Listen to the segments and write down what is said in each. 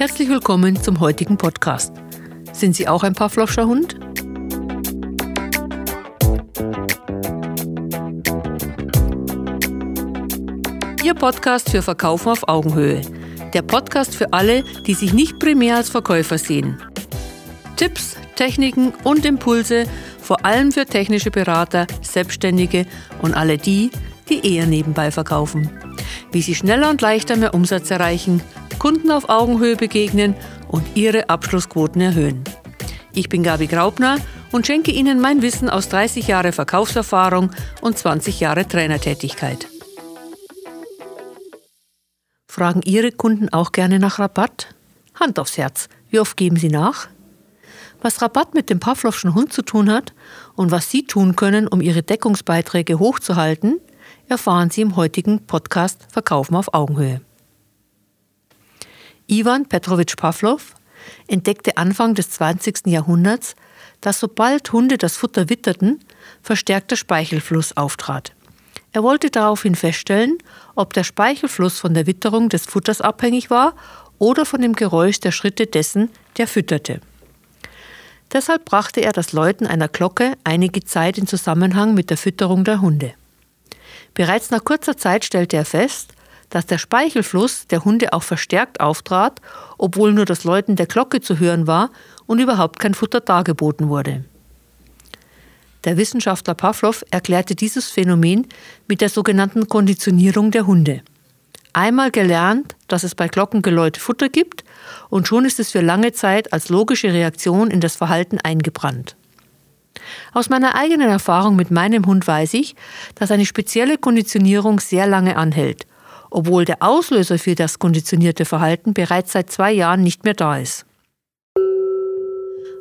Herzlich willkommen zum heutigen Podcast. Sind Sie auch ein Pavlovscher Hund? Ihr Podcast für Verkaufen auf Augenhöhe. Der Podcast für alle, die sich nicht primär als Verkäufer sehen. Tipps, Techniken und Impulse, vor allem für technische Berater, Selbstständige und alle die, die eher nebenbei verkaufen. Wie sie schneller und leichter mehr Umsatz erreichen, Kunden auf Augenhöhe begegnen und ihre Abschlussquoten erhöhen. Ich bin Gabi Graubner und schenke Ihnen mein Wissen aus 30 Jahre Verkaufserfahrung und 20 Jahre Trainertätigkeit. Fragen Ihre Kunden auch gerne nach Rabatt? Hand aufs Herz, wie oft geben Sie nach? Was Rabatt mit dem Pavlovschen Hund zu tun hat und was Sie tun können, um Ihre Deckungsbeiträge hochzuhalten, erfahren Sie im heutigen Podcast Verkaufen auf Augenhöhe. Ivan Petrovich Pavlov entdeckte Anfang des 20. Jahrhunderts, dass sobald Hunde das Futter witterten, verstärkter Speichelfluss auftrat. Er wollte daraufhin feststellen, ob der Speichelfluss von der Witterung des Futters abhängig war oder von dem Geräusch der Schritte dessen, der fütterte. Deshalb brachte er das Läuten einer Glocke einige Zeit in Zusammenhang mit der Fütterung der Hunde. Bereits nach kurzer Zeit stellte er fest, dass der Speichelfluss der Hunde auch verstärkt auftrat, obwohl nur das Läuten der Glocke zu hören war und überhaupt kein Futter dargeboten wurde. Der Wissenschaftler Pavlov erklärte dieses Phänomen mit der sogenannten Konditionierung der Hunde. Einmal gelernt, dass es bei Glockengeläut Futter gibt, und schon ist es für lange Zeit als logische Reaktion in das Verhalten eingebrannt. Aus meiner eigenen Erfahrung mit meinem Hund weiß ich, dass eine spezielle Konditionierung sehr lange anhält, obwohl der Auslöser für das konditionierte Verhalten bereits seit zwei Jahren nicht mehr da ist.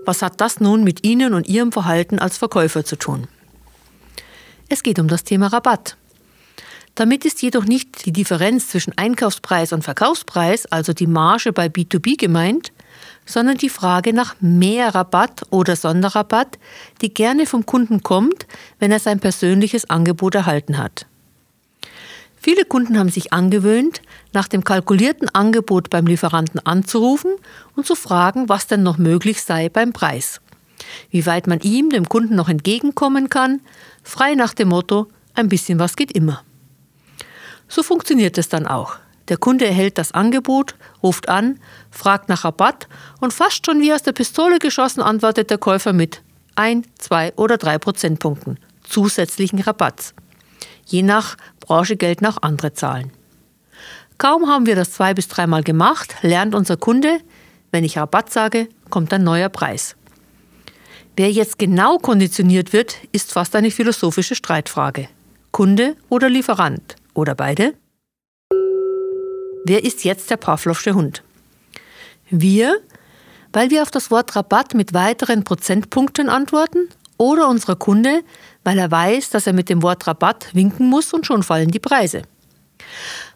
Was hat das nun mit Ihnen und Ihrem Verhalten als Verkäufer zu tun? Es geht um das Thema Rabatt. Damit ist jedoch nicht die Differenz zwischen Einkaufspreis und Verkaufspreis, also die Marge bei B2B gemeint, sondern die Frage nach mehr Rabatt oder Sonderrabatt, die gerne vom Kunden kommt, wenn er sein persönliches Angebot erhalten hat. Viele Kunden haben sich angewöhnt, nach dem kalkulierten Angebot beim Lieferanten anzurufen und zu fragen, was denn noch möglich sei beim Preis. Wie weit man ihm, dem Kunden, noch entgegenkommen kann, frei nach dem Motto, ein bisschen was geht immer. So funktioniert es dann auch. Der Kunde erhält das Angebot, ruft an, fragt nach Rabatt und fast schon wie aus der Pistole geschossen antwortet der Käufer mit ein, zwei oder drei Prozentpunkten zusätzlichen Rabatts. Je nach Branche gelten auch andere Zahlen. Kaum haben wir das zwei bis dreimal gemacht, lernt unser Kunde, wenn ich Rabatt sage, kommt ein neuer Preis. Wer jetzt genau konditioniert wird, ist fast eine philosophische Streitfrage. Kunde oder Lieferant oder beide? Wer ist jetzt der Pavlovsche Hund? Wir, weil wir auf das Wort Rabatt mit weiteren Prozentpunkten antworten oder unser Kunde, weil er weiß, dass er mit dem Wort Rabatt winken muss und schon fallen die Preise.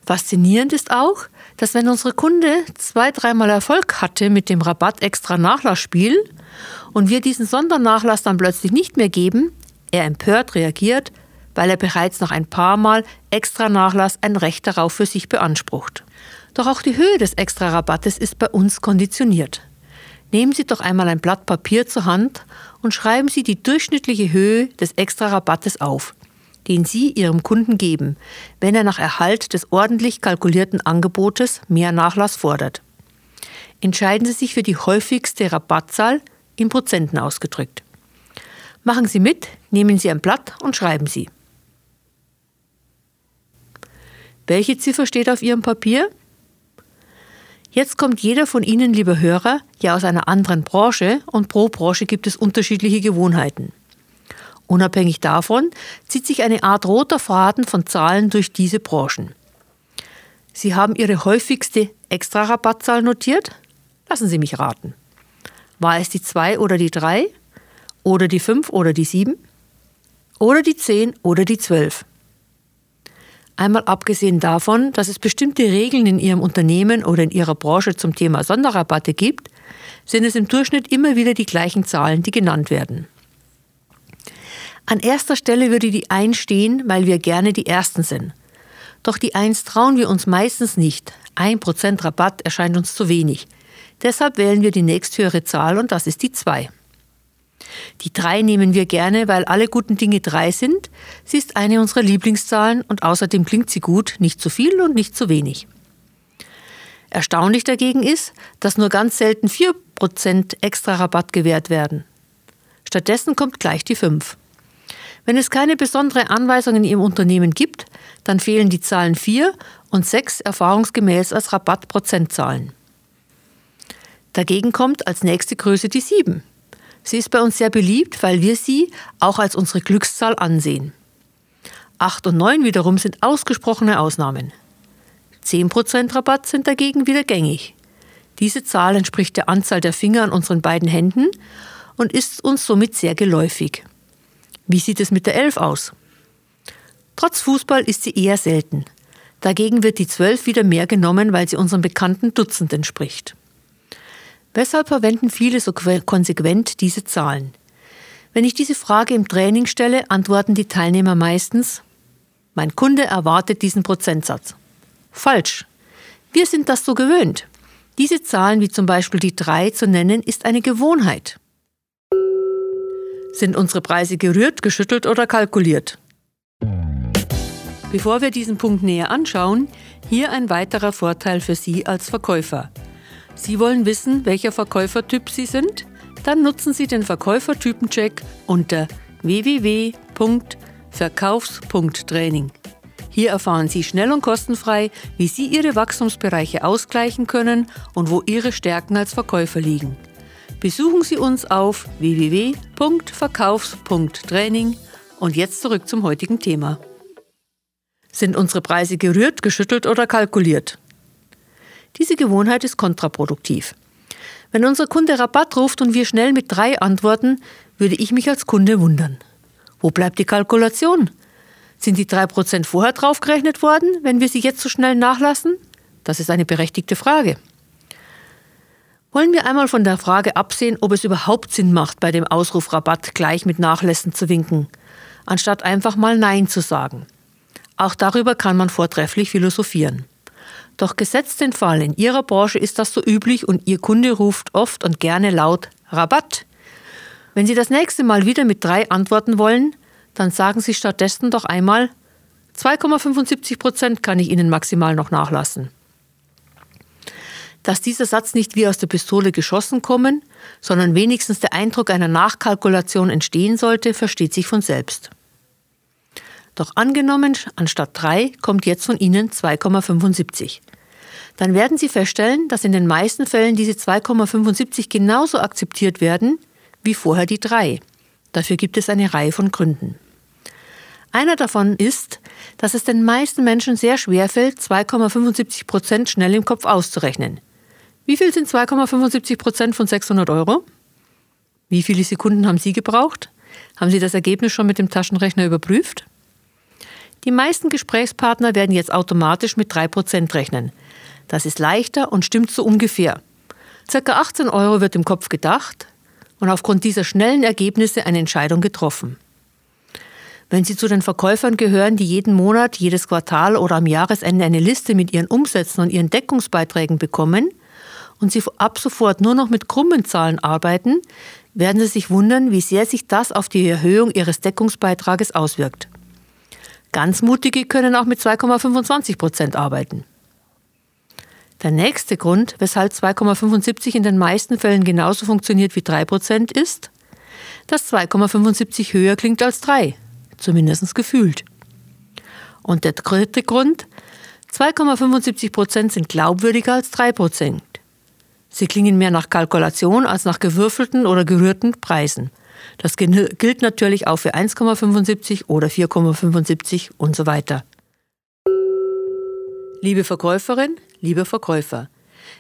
Faszinierend ist auch, dass wenn unsere Kunde zwei, dreimal Erfolg hatte mit dem Rabatt extra Nachlassspiel und wir diesen Sondernachlass dann plötzlich nicht mehr geben, er empört reagiert, weil er bereits noch ein paar Mal extra Nachlass ein Recht darauf für sich beansprucht. Doch auch die Höhe des extra Rabattes ist bei uns konditioniert. Nehmen Sie doch einmal ein Blatt Papier zur Hand und schreiben Sie die durchschnittliche Höhe des Extra-Rabattes auf, den Sie Ihrem Kunden geben, wenn er nach Erhalt des ordentlich kalkulierten Angebotes mehr Nachlass fordert. Entscheiden Sie sich für die häufigste Rabattzahl in Prozenten ausgedrückt. Machen Sie mit, nehmen Sie ein Blatt und schreiben Sie. Welche Ziffer steht auf Ihrem Papier? Jetzt kommt jeder von Ihnen, liebe Hörer, ja aus einer anderen Branche und pro Branche gibt es unterschiedliche Gewohnheiten. Unabhängig davon zieht sich eine Art roter Faden von Zahlen durch diese Branchen. Sie haben Ihre häufigste Extra-Rabattzahl notiert? Lassen Sie mich raten. War es die 2 oder die 3? Oder die 5 oder die 7? Oder die 10 oder die 12? Einmal abgesehen davon, dass es bestimmte Regeln in Ihrem Unternehmen oder in Ihrer Branche zum Thema Sonderrabatte gibt, sind es im Durchschnitt immer wieder die gleichen Zahlen, die genannt werden. An erster Stelle würde die 1 stehen, weil wir gerne die Ersten sind. Doch die 1 trauen wir uns meistens nicht. 1% Rabatt erscheint uns zu wenig. Deshalb wählen wir die nächsthöhere Zahl und das ist die 2. Die 3 nehmen wir gerne, weil alle guten Dinge 3 sind. Sie ist eine unserer Lieblingszahlen und außerdem klingt sie gut, nicht zu viel und nicht zu wenig. Erstaunlich dagegen ist, dass nur ganz selten 4% extra Rabatt gewährt werden. Stattdessen kommt gleich die 5. Wenn es keine besondere Anweisung in Ihrem Unternehmen gibt, dann fehlen die Zahlen 4 und 6 erfahrungsgemäß als Rabattprozentzahlen. Dagegen kommt als nächste Größe die 7. Sie ist bei uns sehr beliebt, weil wir sie auch als unsere Glückszahl ansehen. 8 und 9 wiederum sind ausgesprochene Ausnahmen. 10% Rabatt sind dagegen wieder gängig. Diese Zahl entspricht der Anzahl der Finger an unseren beiden Händen und ist uns somit sehr geläufig. Wie sieht es mit der 11 aus? Trotz Fußball ist sie eher selten. Dagegen wird die 12 wieder mehr genommen, weil sie unserem bekannten Dutzend entspricht. Weshalb verwenden viele so konsequent diese Zahlen? Wenn ich diese Frage im Training stelle, antworten die Teilnehmer meistens, mein Kunde erwartet diesen Prozentsatz. Falsch. Wir sind das so gewöhnt. Diese Zahlen, wie zum Beispiel die 3 zu nennen, ist eine Gewohnheit. Sind unsere Preise gerührt, geschüttelt oder kalkuliert? Bevor wir diesen Punkt näher anschauen, hier ein weiterer Vorteil für Sie als Verkäufer. Sie wollen wissen, welcher Verkäufertyp Sie sind? Dann nutzen Sie den Verkäufertypencheck unter www.verkaufs.training. Hier erfahren Sie schnell und kostenfrei, wie Sie Ihre Wachstumsbereiche ausgleichen können und wo Ihre Stärken als Verkäufer liegen. Besuchen Sie uns auf www.verkaufs.training und jetzt zurück zum heutigen Thema. Sind unsere Preise gerührt, geschüttelt oder kalkuliert? Diese Gewohnheit ist kontraproduktiv. Wenn unser Kunde Rabatt ruft und wir schnell mit drei antworten, würde ich mich als Kunde wundern. Wo bleibt die Kalkulation? Sind die drei Prozent vorher draufgerechnet worden, wenn wir sie jetzt so schnell nachlassen? Das ist eine berechtigte Frage. Wollen wir einmal von der Frage absehen, ob es überhaupt Sinn macht, bei dem Ausruf Rabatt gleich mit Nachlässen zu winken, anstatt einfach mal Nein zu sagen. Auch darüber kann man vortrefflich philosophieren. Doch gesetzt den Fall, in Ihrer Branche ist das so üblich und Ihr Kunde ruft oft und gerne laut Rabatt. Wenn Sie das nächste Mal wieder mit drei antworten wollen, dann sagen Sie stattdessen doch einmal 2,75 Prozent kann ich Ihnen maximal noch nachlassen. Dass dieser Satz nicht wie aus der Pistole geschossen kommen, sondern wenigstens der Eindruck einer Nachkalkulation entstehen sollte, versteht sich von selbst. Doch angenommen, anstatt 3 kommt jetzt von Ihnen 2,75. Dann werden Sie feststellen, dass in den meisten Fällen diese 2,75 genauso akzeptiert werden wie vorher die 3. Dafür gibt es eine Reihe von Gründen. Einer davon ist, dass es den meisten Menschen sehr schwer fällt, 2,75 Prozent schnell im Kopf auszurechnen. Wie viel sind 2,75 Prozent von 600 Euro? Wie viele Sekunden haben Sie gebraucht? Haben Sie das Ergebnis schon mit dem Taschenrechner überprüft? Die meisten Gesprächspartner werden jetzt automatisch mit 3 Prozent rechnen. Das ist leichter und stimmt so ungefähr. Circa 18 Euro wird im Kopf gedacht und aufgrund dieser schnellen Ergebnisse eine Entscheidung getroffen. Wenn Sie zu den Verkäufern gehören, die jeden Monat, jedes Quartal oder am Jahresende eine Liste mit ihren Umsätzen und ihren Deckungsbeiträgen bekommen, und Sie ab sofort nur noch mit krummen Zahlen arbeiten, werden Sie sich wundern, wie sehr sich das auf die Erhöhung Ihres Deckungsbeitrages auswirkt. Ganz mutige können auch mit 2,25 Prozent arbeiten. Der nächste Grund, weshalb 2,75 in den meisten Fällen genauso funktioniert wie 3 Prozent, ist, dass 2,75 höher klingt als 3, zumindest gefühlt. Und der dritte Grund, 2,75 Prozent sind glaubwürdiger als 3 Prozent. Sie klingen mehr nach Kalkulation als nach gewürfelten oder gerührten Preisen. Das gilt natürlich auch für 1,75 oder 4,75 und so weiter. Liebe Verkäuferin, liebe Verkäufer,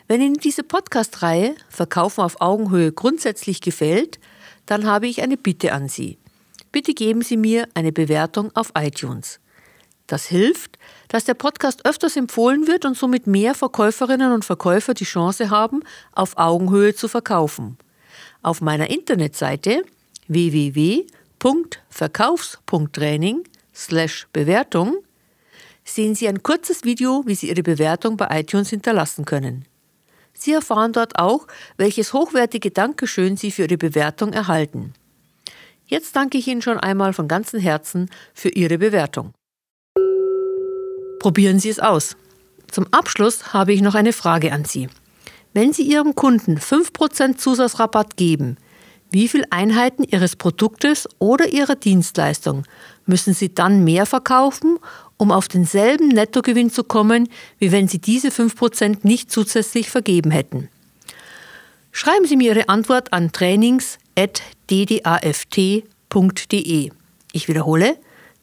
wenn Ihnen diese Podcast-Reihe Verkaufen auf Augenhöhe grundsätzlich gefällt, dann habe ich eine Bitte an Sie. Bitte geben Sie mir eine Bewertung auf iTunes. Das hilft, dass der Podcast öfters empfohlen wird und somit mehr Verkäuferinnen und Verkäufer die Chance haben, auf Augenhöhe zu verkaufen. Auf meiner Internetseite www.verkaufs.training Bewertung sehen Sie ein kurzes Video, wie Sie Ihre Bewertung bei iTunes hinterlassen können. Sie erfahren dort auch, welches hochwertige Dankeschön Sie für Ihre Bewertung erhalten. Jetzt danke ich Ihnen schon einmal von ganzem Herzen für Ihre Bewertung. Probieren Sie es aus. Zum Abschluss habe ich noch eine Frage an Sie. Wenn Sie Ihrem Kunden 5% Zusatzrabatt geben, wie viele Einheiten Ihres Produktes oder Ihrer Dienstleistung müssen Sie dann mehr verkaufen, um auf denselben Nettogewinn zu kommen, wie wenn Sie diese 5% nicht zusätzlich vergeben hätten? Schreiben Sie mir Ihre Antwort an trainings.ddaft.de. Ich wiederhole,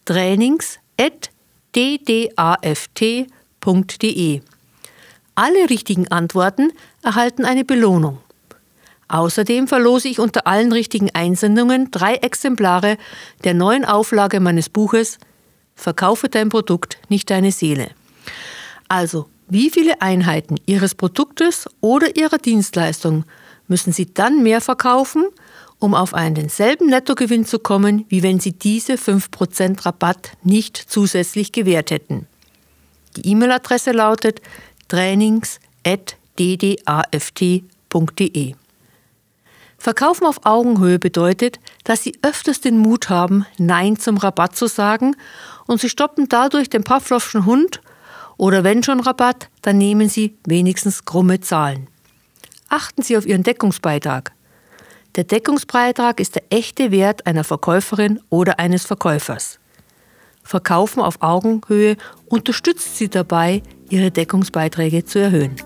trainings.ddaft.de. Alle richtigen Antworten erhalten eine Belohnung. Außerdem verlose ich unter allen richtigen Einsendungen drei Exemplare der neuen Auflage meines Buches Verkaufe dein Produkt, nicht deine Seele. Also, wie viele Einheiten Ihres Produktes oder Ihrer Dienstleistung müssen Sie dann mehr verkaufen, um auf einen denselben Nettogewinn zu kommen, wie wenn Sie diese 5% Rabatt nicht zusätzlich gewährt hätten? Die E-Mail-Adresse lautet trainings.ddaft.de. Verkaufen auf Augenhöhe bedeutet, dass Sie öfters den Mut haben, Nein zum Rabatt zu sagen und Sie stoppen dadurch den Pavlovschen Hund oder wenn schon Rabatt, dann nehmen Sie wenigstens krumme Zahlen. Achten Sie auf Ihren Deckungsbeitrag. Der Deckungsbeitrag ist der echte Wert einer Verkäuferin oder eines Verkäufers. Verkaufen auf Augenhöhe unterstützt Sie dabei, Ihre Deckungsbeiträge zu erhöhen.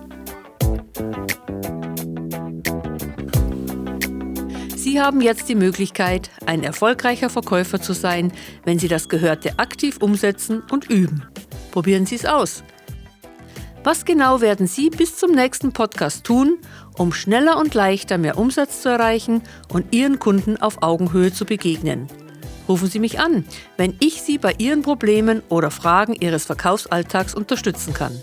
Sie haben jetzt die Möglichkeit, ein erfolgreicher Verkäufer zu sein, wenn Sie das Gehörte aktiv umsetzen und üben. Probieren Sie es aus. Was genau werden Sie bis zum nächsten Podcast tun, um schneller und leichter mehr Umsatz zu erreichen und Ihren Kunden auf Augenhöhe zu begegnen? Rufen Sie mich an, wenn ich Sie bei Ihren Problemen oder Fragen Ihres Verkaufsalltags unterstützen kann.